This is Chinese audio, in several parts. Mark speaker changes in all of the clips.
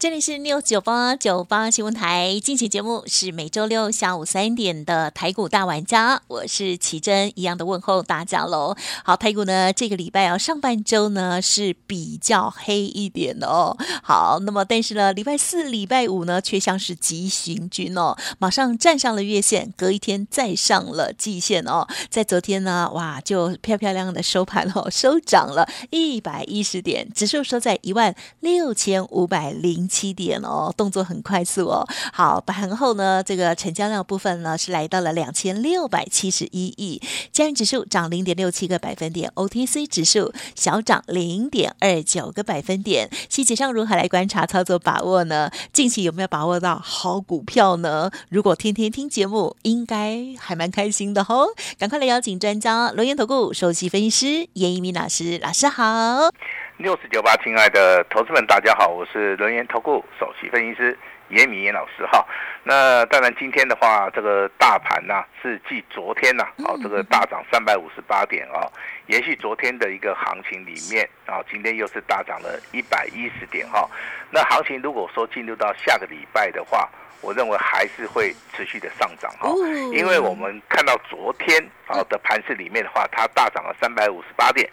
Speaker 1: 这里是六九八九八新闻台，进行节目是每周六下午三点的台股大玩家，我是奇珍，一样的问候大家喽。好，台股呢这个礼拜啊上半周呢是比较黑一点的哦。好，那么但是呢礼拜四、礼拜五呢却像是急行军哦，马上站上了月线，隔一天再上了季线哦。在昨天呢，哇就漂漂亮亮的收盘哦，收涨了一百一十点，指数收在一万六千五百零。七点哦，动作很快速哦。好，盘后呢，这个成交量部分呢是来到了两千六百七十一亿，加元指数涨零点六七个百分点，OTC 指数小涨零点二九个百分点。细节上如何来观察操作把握呢？近期有没有把握到好股票呢？如果天天听节目，应该还蛮开心的吼。赶快来邀请专家龙岩投顾首席分析师严一鸣老师，老师好。
Speaker 2: 六四九八，亲爱的投资们，大家好，我是轮研投顾首席分析师严敏严老师哈。那当然，今天的话，这个大盘呢是继昨天呢，哦这个大涨三百五十八点啊，延续昨天的一个行情里面啊，今天又是大涨了一百一十点哈。那行情如果说进入到下个礼拜的话，我认为还是会持续的上涨哈，因为我们看到昨天啊的盘市里面的话，它大涨了三百五十八点。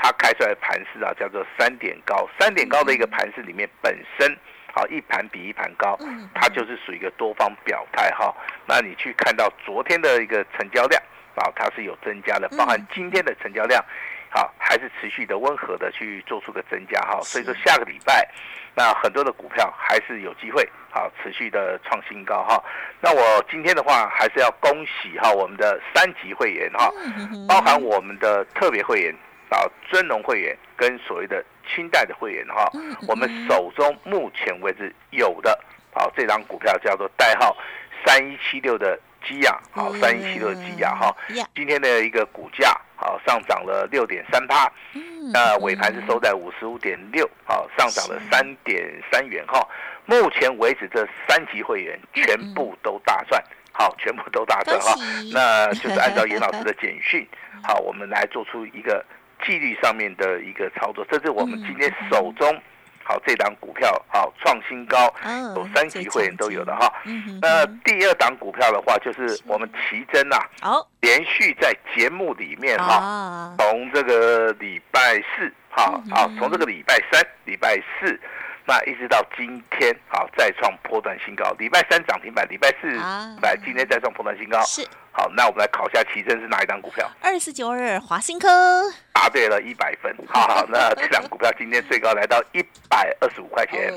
Speaker 2: 它开出来的盘势啊，叫做三点高，三点高的一个盘势里面本身，好一盘比一盘高，它就是属于一个多方表态哈。那你去看到昨天的一个成交量啊，它是有增加的，包含今天的成交量，好还是持续的温和的去做出个增加哈。所以说下个礼拜，那很多的股票还是有机会好持续的创新高哈。那我今天的话还是要恭喜哈我们的三级会员哈，包含我们的特别会员。啊，尊荣会员跟所谓的清代的会员哈，我们手中目前为止有的，好这张股票叫做代号三一七六的基亚，好三一七六的基亚哈，今天的一个股价好上涨了六点三八，那尾盘是收在五十五点六，好上涨了三点三元哈，目前为止这三级会员全部都大赚，好全部都大赚哈，那就是按照严老师的简讯，好我们来做出一个。纪律上面的一个操作，这是我们今天手中好这档股票好创新高，有三级会员都有的哈。那第二档股票的话，就是我们奇珍呐，好，连续在节目里面哈，从这个礼拜四哈，好，从这个礼拜三、礼拜四。那一直到今天，好再创破断新高。礼拜三涨停板，礼拜四来，今天再创破断新高。是好，那我们来考一下奇珍是哪一张股票？
Speaker 1: 二四九二华新科
Speaker 2: 答对了一百分。好，那这张股票今天最高来到一百二十五块钱。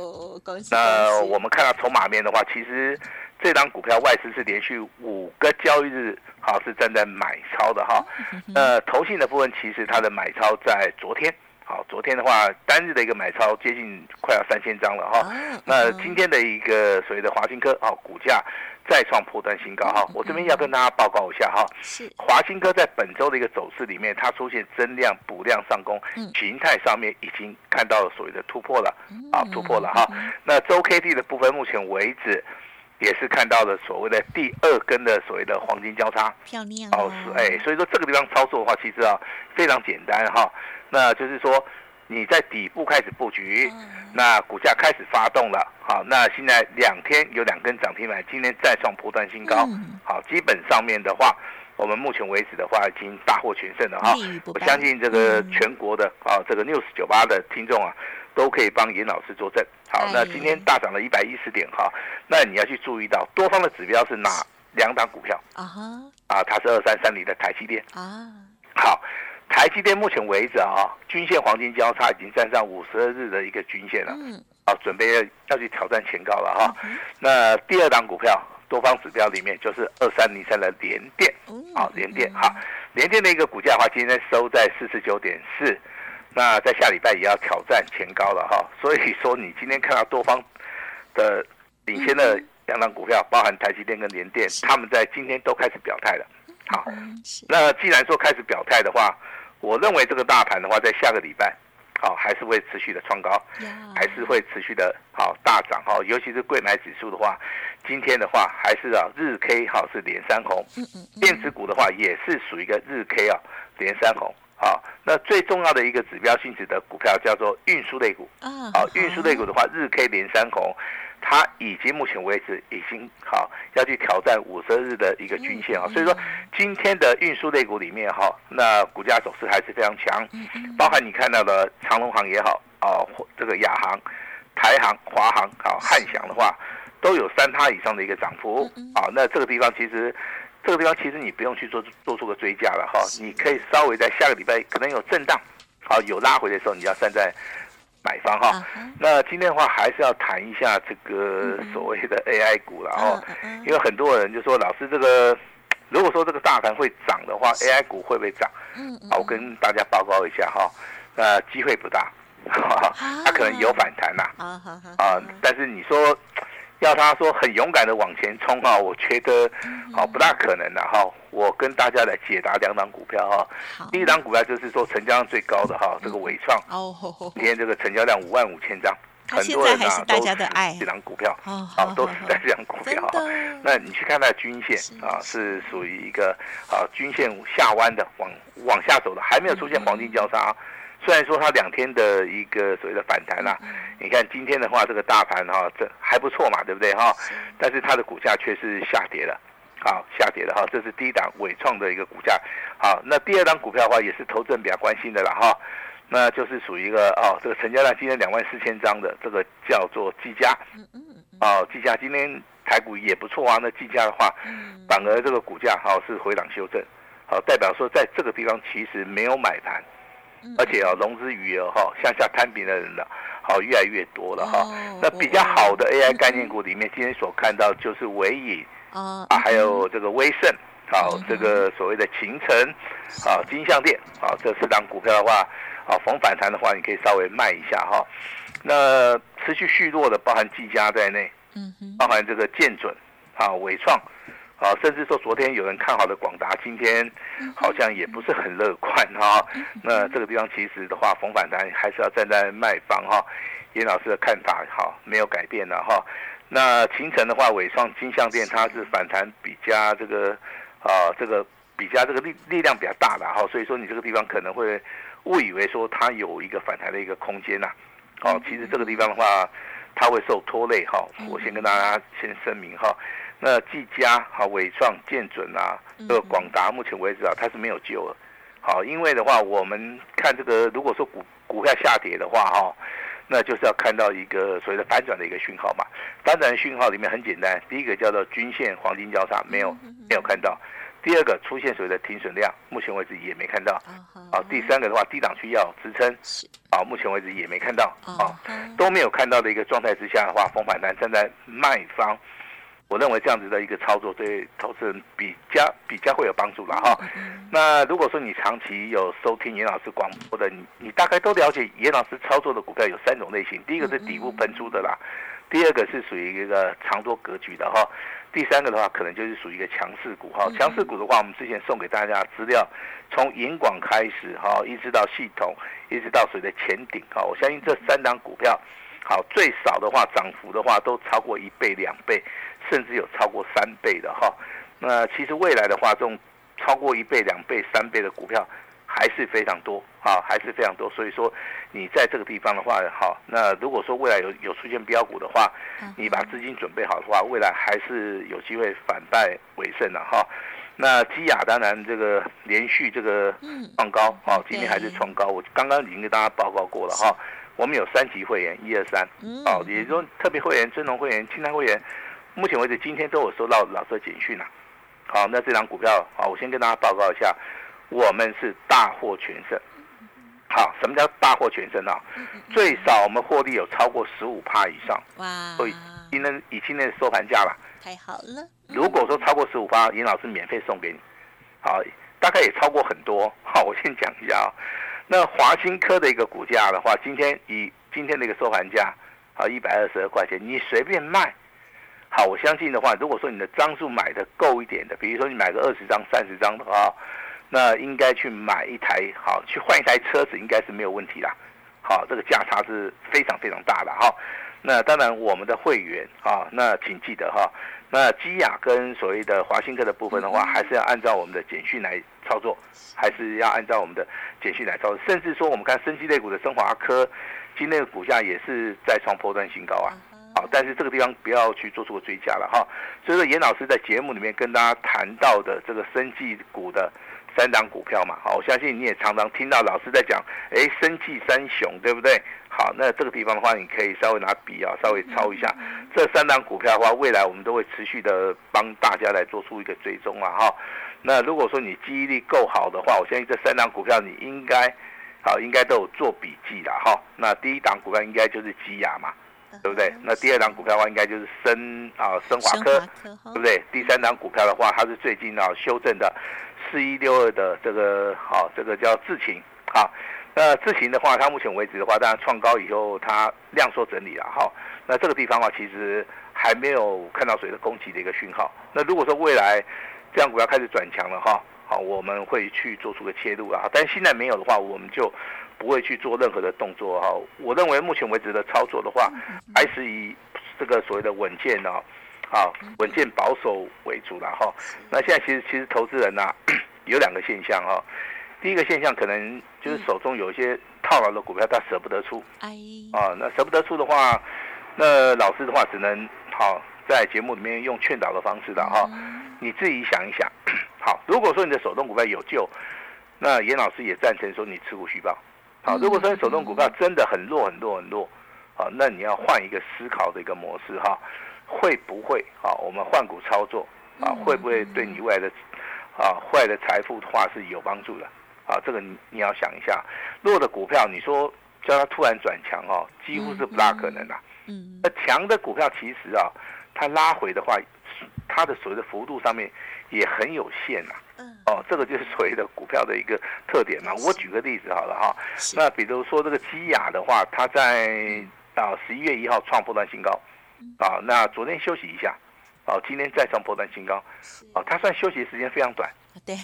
Speaker 2: 那我们看到筹码面的话，其实这张股票外资是连续五个交易日，好是站在买超的哈。呃，投信的部分其实它的买超在昨天。好，昨天的话，单日的一个买超接近快要三千张了哈。那今天的一个所谓的华兴科，啊，股价再创破断新高哈。我这边要跟大家报告一下哈，是华兴科在本周的一个走势里面，它出现增量补量上攻，形态上面已经看到了所谓的突破了，啊，突破了哈。那周 K D 的部分，目前为止也是看到了所谓的第二根的所谓的黄金交叉，
Speaker 1: 漂亮
Speaker 2: 哦，是哎，所以说这个地方操作的话，其实啊非常简单哈。那就是说，你在底部开始布局，那股价开始发动了，好，那现在两天有两根涨停板，今天再创波段新高，好，基本上面的话，我们目前为止的话已经大获全胜了哈。我相信这个全国的啊，这个 news 九八的听众啊，都可以帮严老师作证。好，那今天大涨了一百一十点哈，那你要去注意到多方的指标是哪两档股票啊？啊，它是二三三零的台积电啊，好。台积电目前为止啊，均线黄金交叉已经站上五十二日的一个均线了，嗯，啊，准备要要去挑战前高了哈。那第二档股票多方指标里面就是二三零三的联电，啊，联电哈，联电的一个股价的话，今天收在四十九点四，那在下礼拜也要挑战前高了哈。所以说，你今天看到多方的领先的。两档股票，包含台积电跟联电，他们在今天都开始表态了。好，那既然说开始表态的话，我认为这个大盘的话，在下个礼拜，好还是会持续的创高，
Speaker 1: 呀
Speaker 2: 还是会持续的好大涨哈。尤其是贵买指数的话，今天的话还是啊日 K 好是连三红，电子股的话也是属于一个日 K 啊连三红。好，那最重要的一个指标性质的股票叫做运输类股。
Speaker 1: 啊
Speaker 2: 好，运输类股的话，日 K 连三红，它已经目前为止已经好要去挑战五十日的一个均线啊，所以说今天的运输类股里面哈，那股价走势还是非常强，包含你看到的长隆行也好啊，或这个亚航、台航、华航好汉翔的话，都有三趴以上的一个涨幅啊，那这个地方其实。这个地方其实你不用去做做出个追加了哈，你可以稍微在下个礼拜可能有震荡，好有拉回的时候，你要站在买方哈。那今天的话，还是要谈一下这个所谓的 AI 股了哈，
Speaker 1: 嗯嗯
Speaker 2: 因为很多人就说，老师这个如果说这个大盘会涨的话，AI 股会不会涨？
Speaker 1: 嗯嗯
Speaker 2: 啊，我跟大家报告一下哈，呃，机会不大，它可能有反弹呐啊，但是你说要他说很勇敢的往前冲啊，我觉得好不大可能的哈。我跟大家来解答两档股票哈，
Speaker 1: 好。
Speaker 2: 第一档股票就是说成交量最高的哈，这个伟创。今天这个成交量五万五千张，很多人啊
Speaker 1: 现在还是大家的爱
Speaker 2: 这张股票，
Speaker 1: 哦
Speaker 2: 啊，都是在这张股票。
Speaker 1: 的。
Speaker 2: 那你去看它的均线啊，是属于一个啊均线下弯的，往往下走的，还没有出现黄金交叉啊。虽然说它两天的一个所谓的反弹啦、你看今天的话，这个大盘哈、这还不错嘛，对不对哈？但是它的股价却是下跌了。好，下跌了哈，这是第一档伟创的一个股价。好，那第二档股票的话，也是投资人比较关心的了哈，那就是属于一个哦，这个成交量今天两万四千张的，这个叫做技嘉。哦，技嘉今天台股也不错啊，那技嘉的话，反而这个股价哈、是回档修正，好、代表说在这个地方其实没有买盘，而且哦融资余额哈、向下摊平的人呢，好、越来越多了哈、
Speaker 1: 哦
Speaker 2: 那比较好的 AI 概念股里面，今天所看到就是伟影。
Speaker 1: 哦
Speaker 2: 啊，还有这个威盛，好、这个所谓的秦城，啊，金项店，啊，这四档股票的话，啊，逢反弹的话，你可以稍微卖一下哈。那持续续弱的，包含技嘉在内，
Speaker 1: 嗯哼。
Speaker 2: 包含这个建准，啊，伟创，啊，甚至说昨天有人看好的广达，今天好像也不是很乐观哈、那这个地方其实的话，逢反弹还是要站在卖方哈。严老师的看法哈没有改变了哈。那秦城的话，伟创金项店它是反弹比较这个啊这个比较这个力力量比较大的哈，所以说你这个地方可能会误以为说它有一个反弹的一个空间呐、哦，其实这个地方的话，它会受拖累哈。我先跟大家先声明哈，那技嘉、哈伟创、建准啊，这个广达，目前为止啊，它是没有救了。好，因为的话，我们看这个，如果说股股票下跌的话哈，那就是要看到一个所谓的反转的一个讯号嘛。反转的讯号里面很简单，第一个叫做均线黄金交叉，没有没有看到；第二个出现所谓的停损量，目前为止也没看到。啊，第三个的话，低档区要支撑，
Speaker 1: 是
Speaker 2: 啊，目前为止也没看到，啊
Speaker 1: 哦，
Speaker 2: 都没有看到的一个状态之下的话，逢反弹站在卖方，我认为这样子的一个操作对投资人比较比较会有帮助了哈。那如果说你长期有收听严老师广播的，你你大概都了解严老师操作的股票有三种类型，第一个是底部喷出的啦，第二个是属于一个长多格局的哈，第三个的话可能就是属于一个强势股哈。强势股的话，我们之前送给大家的资料，从银广开始哈，一直到系统，一直到谁的前顶哈，我相信这三档股票，好最少的话涨幅的话都超过一倍、两倍，甚至有超过三倍的哈。那其实未来的话，这种超过一倍、两倍、三倍的股票还是非常多啊，还是非常多。所以说，你在这个地方的话，好，那如果说未来有有出现标股的话，你把资金准备好的话，未来还是有机会反败为胜的哈。那基亚当然这个连续这个创高，哦，今天还是创高。我刚刚已经跟大家报告过了哈。我们有三级会员，一二三，哦，也就是说特别会员、尊荣会员、清单会员，目前为止今天都有收到老师的简讯了。好，那这张股票，好，我先跟大家报告一下，我们是大获全胜。好，什么叫大获全胜啊？最少我们获利有超过十五趴以上，
Speaker 1: 哇，
Speaker 2: 所以今天以今天的收盘价了。
Speaker 1: 太好了，
Speaker 2: 如果说超过十五趴，尹老师免费送给你。好，大概也超过很多。好，我先讲一下啊。那华新科的一个股价的话，今天以今天的一个收盘价，好一百二十二块钱，你随便卖，好，我相信的话，如果说你的张数买的够一点的，比如说你买个二十张、三十张的话，那应该去买一台好，去换一台车子应该是没有问题啦。好，这个价差是非常非常大的哈。那当然，我们的会员啊，那请记得哈，那基亚跟所谓的华兴科的部分的话，还是要按照我们的简讯来操作，还是要按照我们的简讯来操作。甚至说，我们看生机类股的升华科，今天的股价也是再创破断新高啊。好，但是这个地方不要去做出个追加了哈。所以说，严老师在节目里面跟大家谈到的这个生技股的三档股票嘛，好，我相信你也常常听到老师在讲，哎，生技三雄，对不对？好，那这个地方的话，你可以稍微拿笔啊，稍微抄一下这三档股票的话，未来我们都会持续的帮大家来做出一个追踪啊，哈。那如果说你记忆力够好的话，我相信这三档股票你应该，好，应该都有做笔记啦哈。那第一档股票应该就是基亚嘛，对不对？那第二档股票的话，应该就是深啊深华科，对不对？第三档股票的话，它是最近啊修正的四一六二的这个好，这个叫智勤，好。那智勤的话，它目前为止的话，当然创高以后它量缩整理了哈。那这个地方的话，其实还没有看到谁的攻击的一个讯号。那如果说未来这样股票开始转强了哈，好，我们会去做出个切入啊。但现在没有的话，我们就不会去做任何的动作哈。我认为目前为止的操作的话，还是以这个所谓的稳健呢，好，稳健保守为主了哈。那现在其实其实投资人呐，有两个现象哈。第一个现象可能就是手中有一些套牢的股票，他舍不得出。哎，啊，那舍不得出的话，那老师的话只能好在节目里面用劝导的方式的哈。你自己想一想，好，如果说你的手动股票有救，那严老师也赞成说你持股续报。好，如果说你手动股票真的很弱很弱很弱，好，那你要换一个思考的一个模式哈，会不会好？我们换股操作啊，会不会对你未来的啊坏的财富的话是有帮助的？啊，这个你你要想一下，弱的股票，你说叫它突然转强哦，几乎是不大可能的。嗯，那强的股票其实啊，它拉回的话，它的所谓的幅度上面也很有限呐。嗯，哦，这个就是 所谓的股票的一个特点嘛。我举个例子好了哈，那比如说这个基亚的话，它在啊十一月一号创波段新高，啊，那昨天休息一下，哦，今天再创波段新高，哦，它算休息时间非常短。
Speaker 1: 对，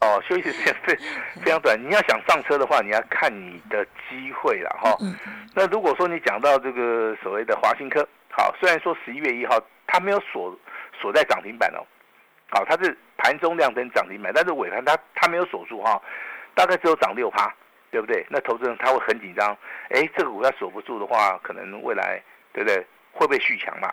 Speaker 2: 哦，休息时间非 非常短。你要想上车的话，你要看你的机会了哈。那如果说你讲到这个所谓的华兴科，好，虽然说十一月一号它没有锁锁在涨停板哦，好，它是盘中亮灯涨停板，但是尾盘它它没有锁住哈，大概只有涨六趴，对不对？那投资人他会很紧张，哎，这个股票锁不住的话，可能未来对不对？会被续强嘛？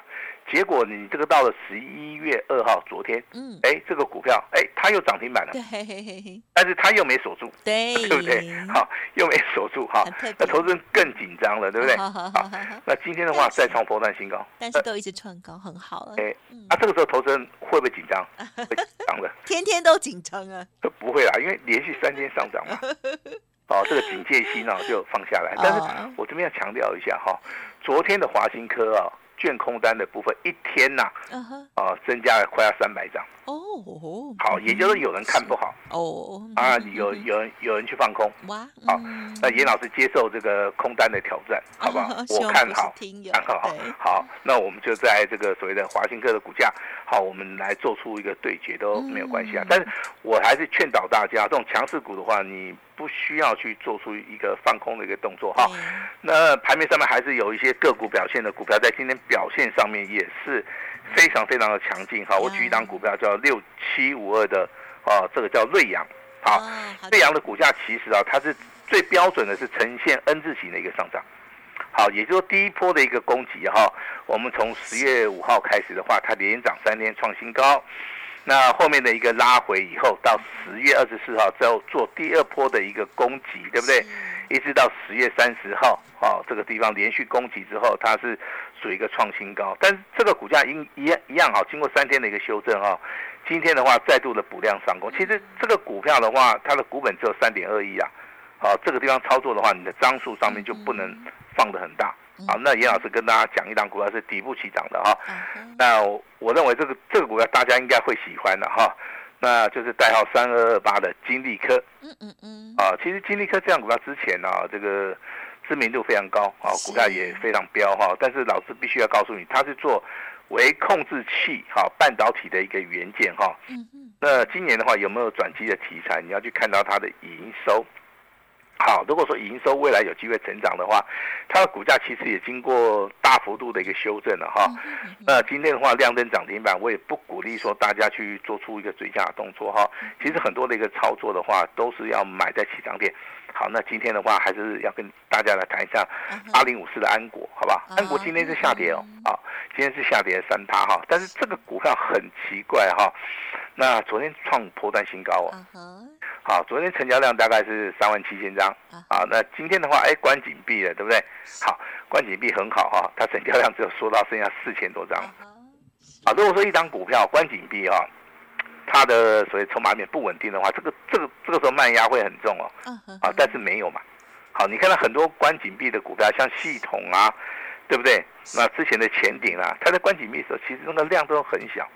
Speaker 2: 结果你这个到了十一月二号，昨天，嗯，哎，这个股票，哎，它又涨停板了，对，但是它又没锁住，
Speaker 1: 对，
Speaker 2: 对不对？好，又没锁住，哈，那投资人更紧张了，对不对？好，那今天的话再创波段新高，
Speaker 1: 但是都一直创高，很好了。哎，
Speaker 2: 那这个时候投资人会不会紧张？会紧张的，
Speaker 1: 天天都紧张啊？
Speaker 2: 不会啦，因为连续三天上涨嘛，哦，这个警戒心呢就放下来。但是我这边要强调一下哈，昨天的华兴科啊。券空单的部分一天呐，啊，增加了快要三百张。哦，好，也就是有人看不好。哦，啊，有有人有人去放空。哇，好，那严老师接受这个空单的挑战，好不好？我看好，看好，好，那我们就在这个所谓的华兴科的股价，好，我们来做出一个对决都没有关系啊，但是我还是劝导大家，这种强势股的话，你。不需要去做出一个放空的一个动作哈，那盘面上面还是有一些个股表现的股票，在今天表现上面也是非常非常的强劲哈。我举一档股票叫六七五二的啊，这个叫瑞阳，好，瑞阳的股价其实啊，它是最标准的是呈现 N 字形的一个上涨，好，也就是说第一波的一个攻击哈，我们从十月五号开始的话，它连涨三天创新高。那后面的一个拉回以后，到十月二十四号之后做第二波的一个攻击，对不对？一直到十月三十号，哦，这个地方连续攻击之后，它是属于一个创新高。但是这个股价一一样一样哈，经过三天的一个修正哈，今天的话再度的补量上攻。其实这个股票的话，它的股本只有三点二亿啊，好，这个地方操作的话，你的张数上面就不能放的很大。好，那严老师跟大家讲一档股票是底部起涨的哈。那我认为这个这个股票大家应该会喜欢的哈。那就是代号三二二八的金利科。嗯嗯嗯。啊，其实金利科这样股票之前呢，这个知名度非常高啊，股价也非常飙哈。但是老师必须要告诉你，它是做为控制器哈半导体的一个元件哈。
Speaker 1: 嗯嗯，
Speaker 2: 那今年的话有没有转机的题材？你要去看到它的营收。好，如果说营收未来有机会成长的话，它的股价其实也经过大幅度的一个修正了哈。那今天的话亮灯涨停板，我也不鼓励说大家去做出一个追加的动作哈。其实很多的一个操作的话，都是要买在起涨点。好，那今天的话还是要跟大家来谈一下八零五四的安国，好吧？安国今天是下跌哦，啊，今天是下跌三趴哈。但是这个股票很奇怪哈，那昨天创破断新高哦。好，昨天成交量大概是三万七千张，啊，那今天的话，哎，关紧闭了，对不对？好，关紧闭很好哈，它成交量只有缩到剩下四千多张。啊，如果说一张股票关紧闭哈，它的所谓筹码面不稳定的话，这个这个这个时候卖压会很重哦。啊，但是没有嘛。好，你看到很多关紧闭的股票，像系统啊，对不对？那之前的前顶啊，它在关紧闭的时候，其实那个量都很小。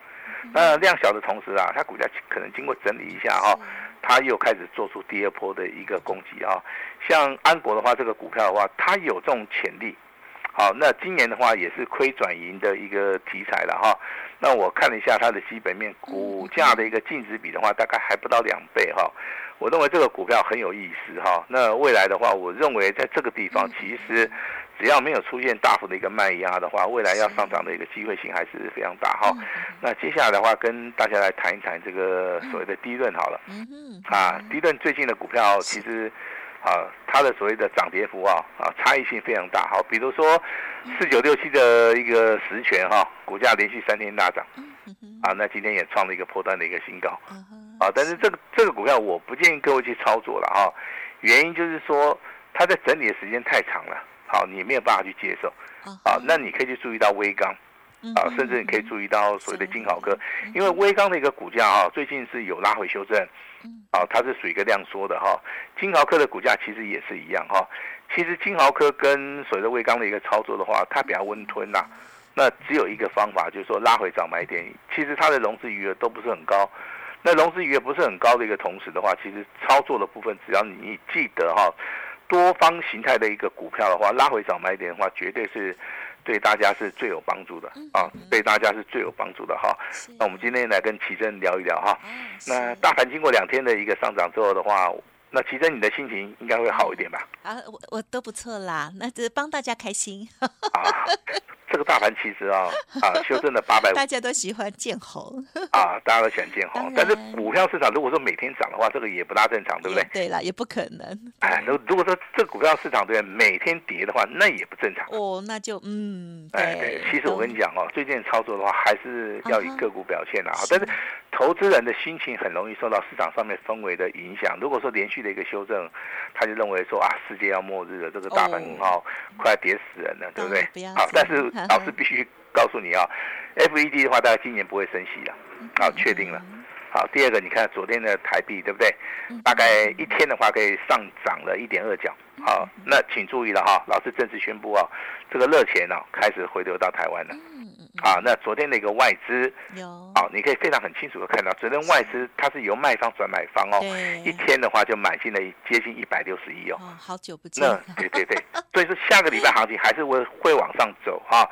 Speaker 2: 那量小的同时啊，它股价可能经过整理一下哈。它又开始做出第二波的一个攻击啊，像安国的话，这个股票的话，它有这种潜力。好，那今年的话也是亏转盈的一个题材了哈。那我看了一下它的基本面，股价的一个净值比的话，大概还不到两倍哈。我认为这个股票很有意思哈。那未来的话，我认为在这个地方其实。只要没有出现大幅的一个卖压的话，未来要上涨的一个机会性还是非常大哈。那接下来的话，跟大家来谈一谈这个所谓的低润好了。啊，低润最近的股票其实啊，它的所谓的涨跌幅啊啊差异性非常大。好，比如说四九六七的一个实权哈，股价连续三天大涨。啊，那今天也创了一个破断的一个新高。啊，但是这个这个股票我不建议各位去操作了哈，原因就是说它在整理的时间太长了。好，你没有办法去接受，啊，那你可以去注意到微钢，啊，甚至你可以注意到所谓的金豪科，因为微钢的一个股价哈，最近是有拉回修正，啊，它是属于一个量缩的哈。金豪科的股价其实也是一样哈。其实金豪科跟所谓的微钢的一个操作的话，它比较温吞呐。那只有一个方法，就是说拉回涨买点。其实它的融资余额都不是很高，那融资余额不是很高的一个同时的话，其实操作的部分，只要你记得哈。多方形态的一个股票的话，拉回早买点的话，绝对是对大家是最有帮助的啊！对大家是最有帮助的哈。那我们今天来跟奇珍聊一聊哈。那大盘经过两天的一个上涨之后的话，那奇珍你的心情应该会好一点吧？
Speaker 1: 啊，我我都不错啦，那只帮大家开心。
Speaker 2: 这个大盘其实啊啊修正了八百，
Speaker 1: 大家都喜欢见红
Speaker 2: 啊，大家都喜欢见红。但是股票市场如果说每天涨的话，这个也不大正常，对不对？
Speaker 1: 对了，也不可能。
Speaker 2: 哎，如如果说这个股票市场对每天跌的话，那也不正常。
Speaker 1: 哦，那就嗯，
Speaker 2: 哎对。其实我跟你讲哦，最近操作的话，还是要以个股表现的啊。但是投资人的心情很容易受到市场上面氛围的影响。如果说连续的一个修正，他就认为说啊，世界要末日了，这个大盘哦快跌死人了，对不对？好，但是。老师必须告诉你啊，FED 的话，大概今年不会升息了，好，确定了。好，第二个，你看昨天的台币，对不对？大概一天的话，可以上涨了一点二角。好，那请注意了哈，老师正式宣布啊，这个热钱呢开始回流到台湾了。啊，那昨天那个外资
Speaker 1: 有，
Speaker 2: 好，你可以非常很清楚的看到，昨天外资它是由卖方转买方哦，一天的话就买进了接近一百六十亿哦，
Speaker 1: 好久不见。
Speaker 2: 那对对对，所以说下个礼拜行情还是会会往上走哈，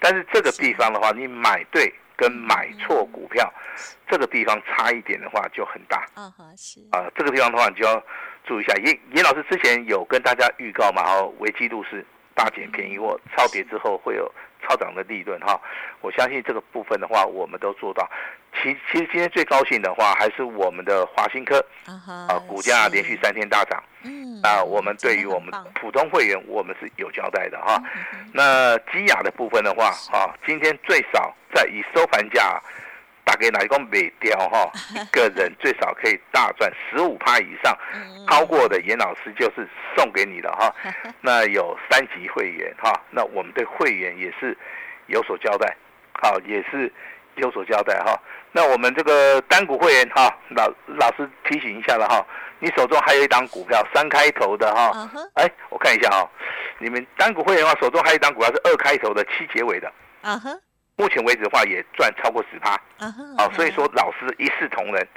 Speaker 2: 但是这个地方的话，你买对跟买错股票，这个地方差一点的话就很大。
Speaker 1: 啊哈是。
Speaker 2: 啊，这个地方的话你就要注意一下，严严老师之前有跟大家预告嘛，哦，危机入市，大减便宜或，超跌之后会有。超涨的利润哈，我相信这个部分的话，我们都做到。其其实今天最高兴的话，还是我们的华兴科啊，股价连续三天大涨。嗯，啊，我们对于我们普通会员，我们是有交代的哈。那基亚的部分的话，啊，今天最少在以收盘价。打给哪一个美雕哈，一个人最少可以大赚十五趴以上，超过的严老师就是送给你的哈。那有三级会员哈，那我们对会员也是有所交代，好也是有所交代哈。那我们这个单股会员哈，老老师提醒一下了哈，你手中还有一档股票三开头的哈，哎，我看一下哈，你们单股会员的话，手中还有一档股票是二开头的七结尾的，啊哈。目前为止的话，也赚超过十趴，啊，所以说老师一视同仁，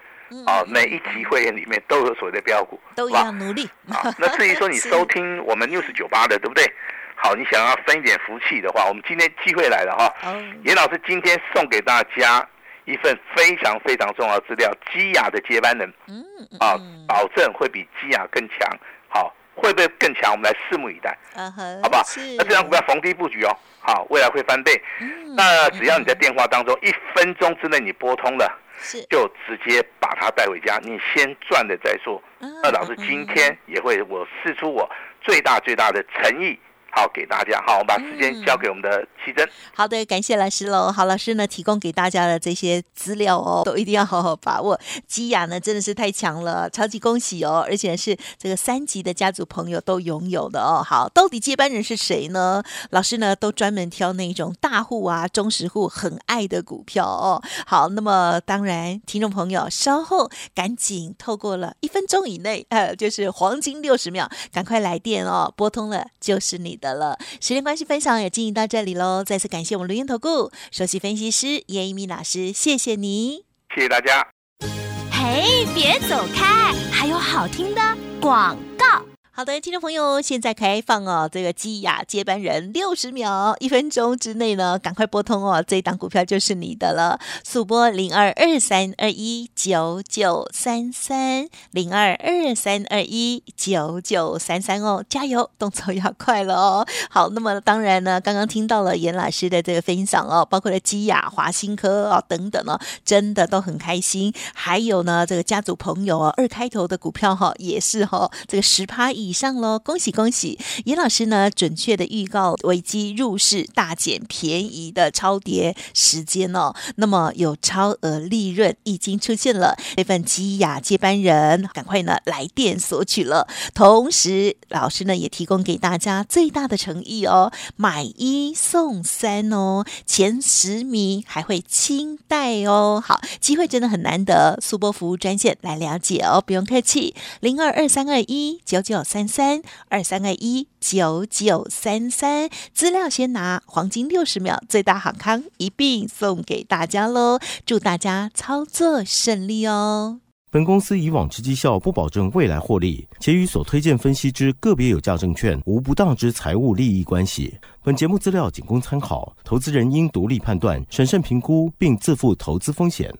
Speaker 2: 啊，每一集会员里面都有所谓的标股，
Speaker 1: 都要努力。
Speaker 2: 啊，那至于说你 收听我们 news 九八的，对不对？好，你想要分一点福气的话，我们今天机会来了哈。
Speaker 1: 哦，
Speaker 2: 严老师今天送给大家一份非常非常重要的资料，基亚的接班人。
Speaker 1: 嗯
Speaker 2: 啊，保证会比基亚更强。好，会不会更强？我们来拭目以待，
Speaker 1: 嗯哼，
Speaker 2: 好不好？那这张股票逢低布局哦，好，未来会翻倍。
Speaker 1: 嗯
Speaker 2: 那只要你在电话当中一分钟之内你拨通了，
Speaker 1: 是，
Speaker 2: 就直接把它带回家，你先赚了再说。
Speaker 1: 嗯
Speaker 2: 那老师今天也会我试出我最大最大的诚意，好给大家。好，我们把时间交给我们的奇珍。
Speaker 1: 好的，感谢老师喽。好，老师呢提供给大家的这些资料哦，都一定要好好把握。基亚呢真的是太强了，超级恭喜哦！而且是这个三级的家族朋友都拥有的哦。好，到底接班人是谁呢？老师呢都专门挑那种大户啊、中实户很爱的股票哦。好，那么当然，听众朋友稍后赶紧透过了一分钟以内，呃，就是黄金六十秒，赶快来电哦，拨通了就是你的了。时间关系，分享也进行到这里喽。再次感谢我们录音投顾首席分析师叶一鸣老师，谢谢你。
Speaker 2: 谢谢大家。
Speaker 3: 嘿，别走开，还有好听的广告。
Speaker 1: 好的，听众朋友，现在开放哦，这个基亚接班人六十秒，一分钟之内呢，赶快拨通哦，这一档股票就是你的了。速拨零二二三二一九九三三零二二三二一九九三三哦，加油，动作要快了哦。好，那么当然呢，刚刚听到了严老师的这个分享哦，包括了基亚、华新科哦等等哦，真的都很开心。还有呢，这个家族朋友哦，二开头的股票哈、也是哈、这个十趴以以上喽，恭喜恭喜！严老师呢，准确的预告危机入市大减便宜的超跌时间哦，那么有超额利润已经出现了，这份基亚接班人赶快呢来电索取了。同时，老师呢也提供给大家最大的诚意哦，买一送三哦，前十名还会清代哦。好，机会真的很难得，速播服务专线来了解哦，不用客气，零二二三二一九九三三三二三二一九九三三，资料先拿，黄金六十秒，最大好康一并送给大家喽，祝大家操作顺利哦。
Speaker 4: 本公司以往之绩效不保证未来获利，且与所推荐分析之个别有价证券无不当之财务利益关系。本节目资料仅供参考，投资人应独立判断、审慎评估，并自负投资风险。